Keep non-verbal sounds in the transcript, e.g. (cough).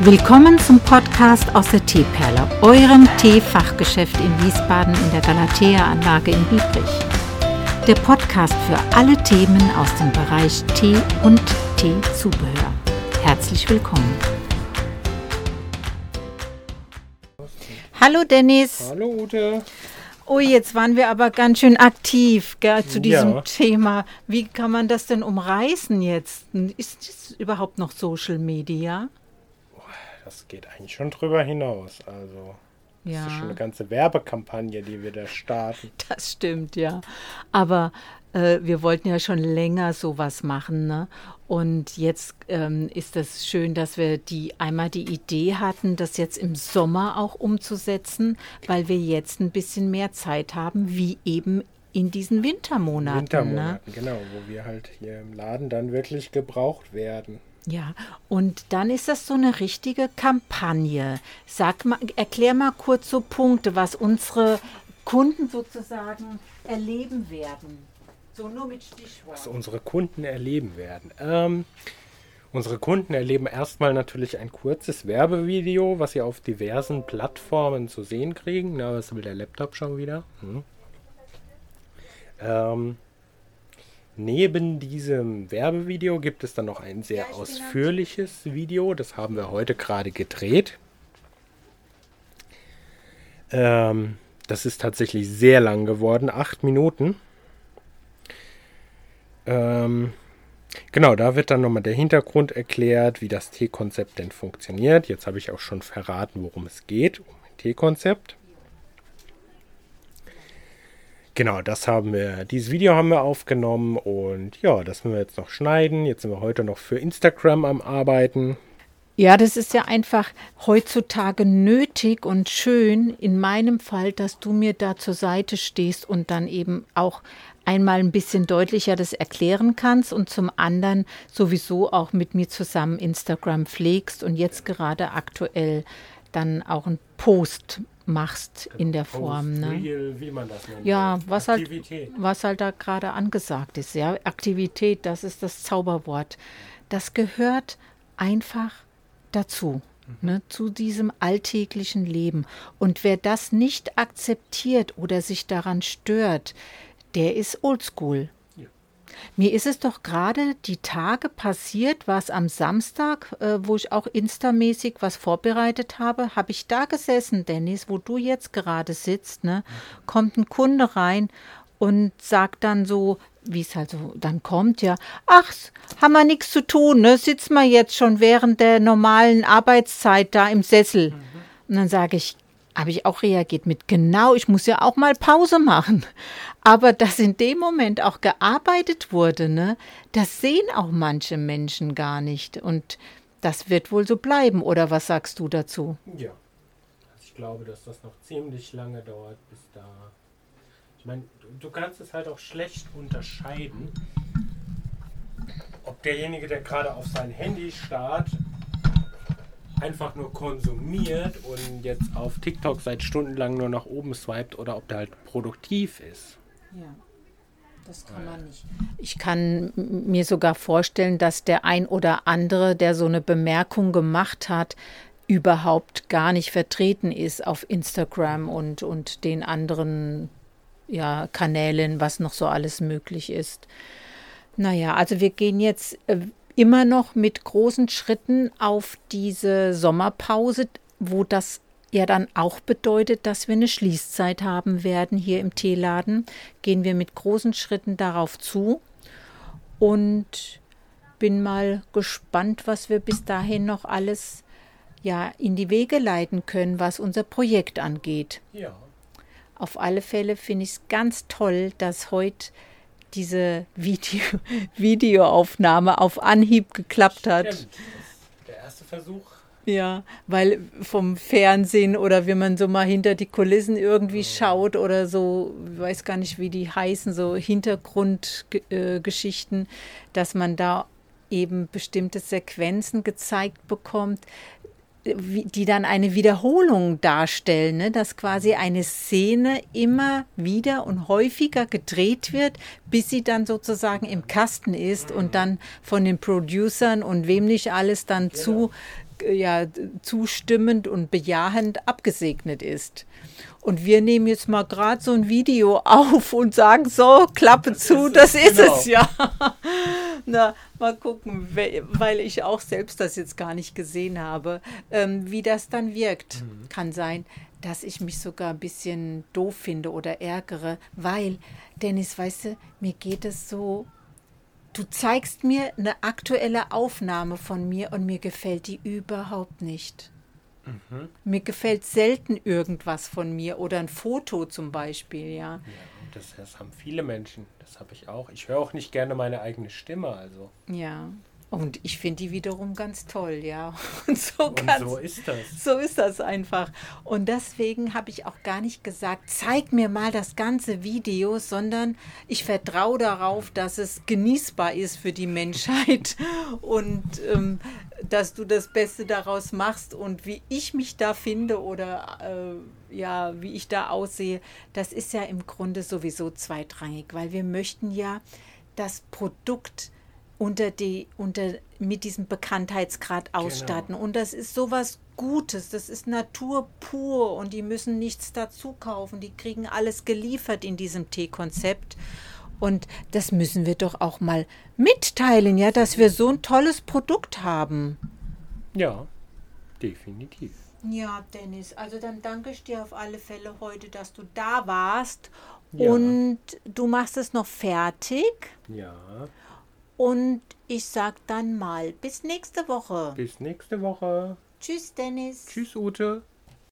Willkommen zum Podcast aus der Teeperle, eurem Teefachgeschäft in Wiesbaden in der Galatea-Anlage in Biebrich. Der Podcast für alle Themen aus dem Bereich Tee und Teezubehör. Herzlich willkommen. Hallo Dennis. Hallo Ute. Oh, jetzt waren wir aber ganz schön aktiv gell, zu diesem Ja. Thema. Wie kann man das denn umreißen jetzt? Ist das überhaupt noch Social Media? Das geht eigentlich schon drüber hinaus. Also, das Ja. ist schon eine ganze Werbekampagne, die wir da starten. (laughs) Das stimmt, ja. Aber äh, wir wollten ja schon länger sowas machen, ne? Und jetzt ähm, ist es schön, dass wir die einmal die Idee hatten, das jetzt im Sommer auch umzusetzen, weil wir jetzt ein bisschen mehr Zeit haben, wie eben in diesen Wintermonaten. Ne? Wintermonaten, genau, wo wir halt hier im Laden dann wirklich gebraucht werden. Ja, und dann ist das so eine richtige Kampagne. Sag mal, erklär mal kurz so Punkte, was unsere Kunden sozusagen erleben werden. So nur mit Was Stichworten. unsere Kunden erleben werden. Ähm, unsere Kunden erleben erstmal natürlich ein kurzes Werbevideo, was sie auf diversen Plattformen zu sehen kriegen. Na, was will der Laptop schon wieder? Hm. Ähm, neben diesem Werbevideo gibt es dann noch ein sehr ausführliches Video. Das haben wir heute gerade gedreht. Ähm, das ist tatsächlich sehr lang geworden, acht Minuten. Ähm, genau, da wird dann nochmal der Hintergrund erklärt, wie das T-Konzept denn funktioniert. Jetzt habe ich auch schon verraten, worum es geht, um ein T-Konzept. Genau, das haben wir, dieses Video haben wir aufgenommen und ja, das müssen wir jetzt noch schneiden. Jetzt sind wir heute noch für Instagram am Arbeiten. Ja, das ist ja einfach heutzutage nötig und schön, in meinem Fall, dass du mir da zur Seite stehst und dann eben auch einmal ein bisschen deutlicher das erklären kannst und zum anderen sowieso auch mit mir zusammen Instagram pflegst und jetzt gerade aktuell dann auch einen Post machst in der Form. Ne? Wie man das nennt. Ja, was halt, Aktivität. was halt da gerade angesagt ist. Ja, Aktivität, das ist das Zauberwort. Das gehört einfach dazu, ne, zu diesem alltäglichen Leben. Und wer das nicht akzeptiert oder sich daran stört, der ist oldschool. Mir ist es doch gerade die Tage passiert, was am Samstag, äh, wo ich auch instamäßig was vorbereitet habe, habe ich da gesessen, Dennis, wo du jetzt gerade sitzt, ne? Kommt ein Kunde rein und sagt dann so, wie es halt so dann kommt, ja, ach, haben wir nichts zu tun, ne? Sitzen wir jetzt schon während der normalen Arbeitszeit da im Sessel. Und dann sage ich, habe ich auch reagiert mit, genau, ich muss ja auch mal Pause machen. Aber dass in dem Moment auch gearbeitet wurde, ne, das sehen auch manche Menschen gar nicht. Und das wird wohl so bleiben. Oder was sagst du dazu? Ja. Also ich glaube, dass das noch ziemlich lange dauert, bis da. Ich meine, du, kannst es halt auch schlecht unterscheiden, ob derjenige, der gerade auf sein Handy starrt, einfach nur konsumiert und jetzt auf TikTok seit stundenlang nur nach oben swiped oder ob der halt produktiv ist. Ja, das kann man nicht. Ich kann mir sogar vorstellen, dass der ein oder andere, der so eine Bemerkung gemacht hat, überhaupt gar nicht vertreten ist auf Instagram und, und den anderen ja, Kanälen, was noch so alles möglich ist. Naja, also wir gehen jetzt äh, immer noch mit großen Schritten auf diese Sommerpause, wo das ja dann auch bedeutet, dass wir eine Schließzeit haben werden hier im Teeladen. Gehen wir mit großen Schritten darauf zu und bin mal gespannt, was wir bis dahin noch alles ja in die Wege leiten können, was unser Projekt angeht. Ja. Auf alle Fälle finde ich es ganz toll, dass heute diese Video (laughs) Videoaufnahme auf Anhieb geklappt hat. Stimmt. Der erste Versuch. Ja, weil vom Fernsehen oder wenn man so mal hinter die Kulissen irgendwie schaut oder so, ich weiß gar nicht, wie die heißen, so Hintergrundgeschichten, dass man da eben bestimmte Sequenzen gezeigt bekommt, die dann eine Wiederholung darstellen, ne? dass quasi eine Szene immer wieder und häufiger gedreht wird, bis sie dann sozusagen im Kasten ist und dann von den Producern und wem nicht alles dann zu äh, ja, zustimmend und bejahend abgesegnet ist. Und wir nehmen jetzt mal gerade so ein Video (laughs) auf und sagen so, Klappe das zu, ist das ist genau. es ja. (laughs) Na, mal gucken, weil ich auch selbst das jetzt gar nicht gesehen habe, ähm, wie das dann wirkt. Mhm. Kann sein, dass ich mich sogar ein bisschen doof finde oder ärgere, weil, Dennis, weißt du, mir geht es so Du zeigst mir eine aktuelle Aufnahme von mir und mir gefällt die überhaupt nicht. Mhm. Mir gefällt selten irgendwas von mir oder ein Foto zum Beispiel, ja. ja das, das haben viele Menschen. Das habe ich auch. Ich höre auch nicht gerne meine eigene Stimme, also. Ja. Und ich finde die wiederum ganz toll, ja. (laughs) Und so, und ganz, so ist das. So ist das einfach. Und deswegen habe ich auch gar nicht gesagt, zeig mir mal das ganze Video, sondern ich vertraue darauf, dass es genießbar ist für die Menschheit (laughs) und ähm, dass du das Beste daraus machst. Und wie ich mich da finde oder äh, ja, wie ich da aussehe, das ist ja im Grunde sowieso zweitrangig, weil wir möchten ja das Produkt unter die, unter, mit diesem Bekanntheitsgrad genau. ausstatten. Genau. Und das ist sowas Gutes, das ist Natur pur und die müssen nichts dazu kaufen. Die kriegen alles geliefert in diesem Teekonzept. Und das müssen wir doch auch mal mitteilen, ja, dass wir so ein tolles Produkt haben. Ja, definitiv. Ja, Dennis, also dann danke ich dir auf alle Fälle heute, dass du da warst. Ja. Und du machst es noch fertig. Ja. Und ich sag dann mal bis nächste Woche. Bis nächste Woche. Tschüss, Dennis. Tschüss, Ute.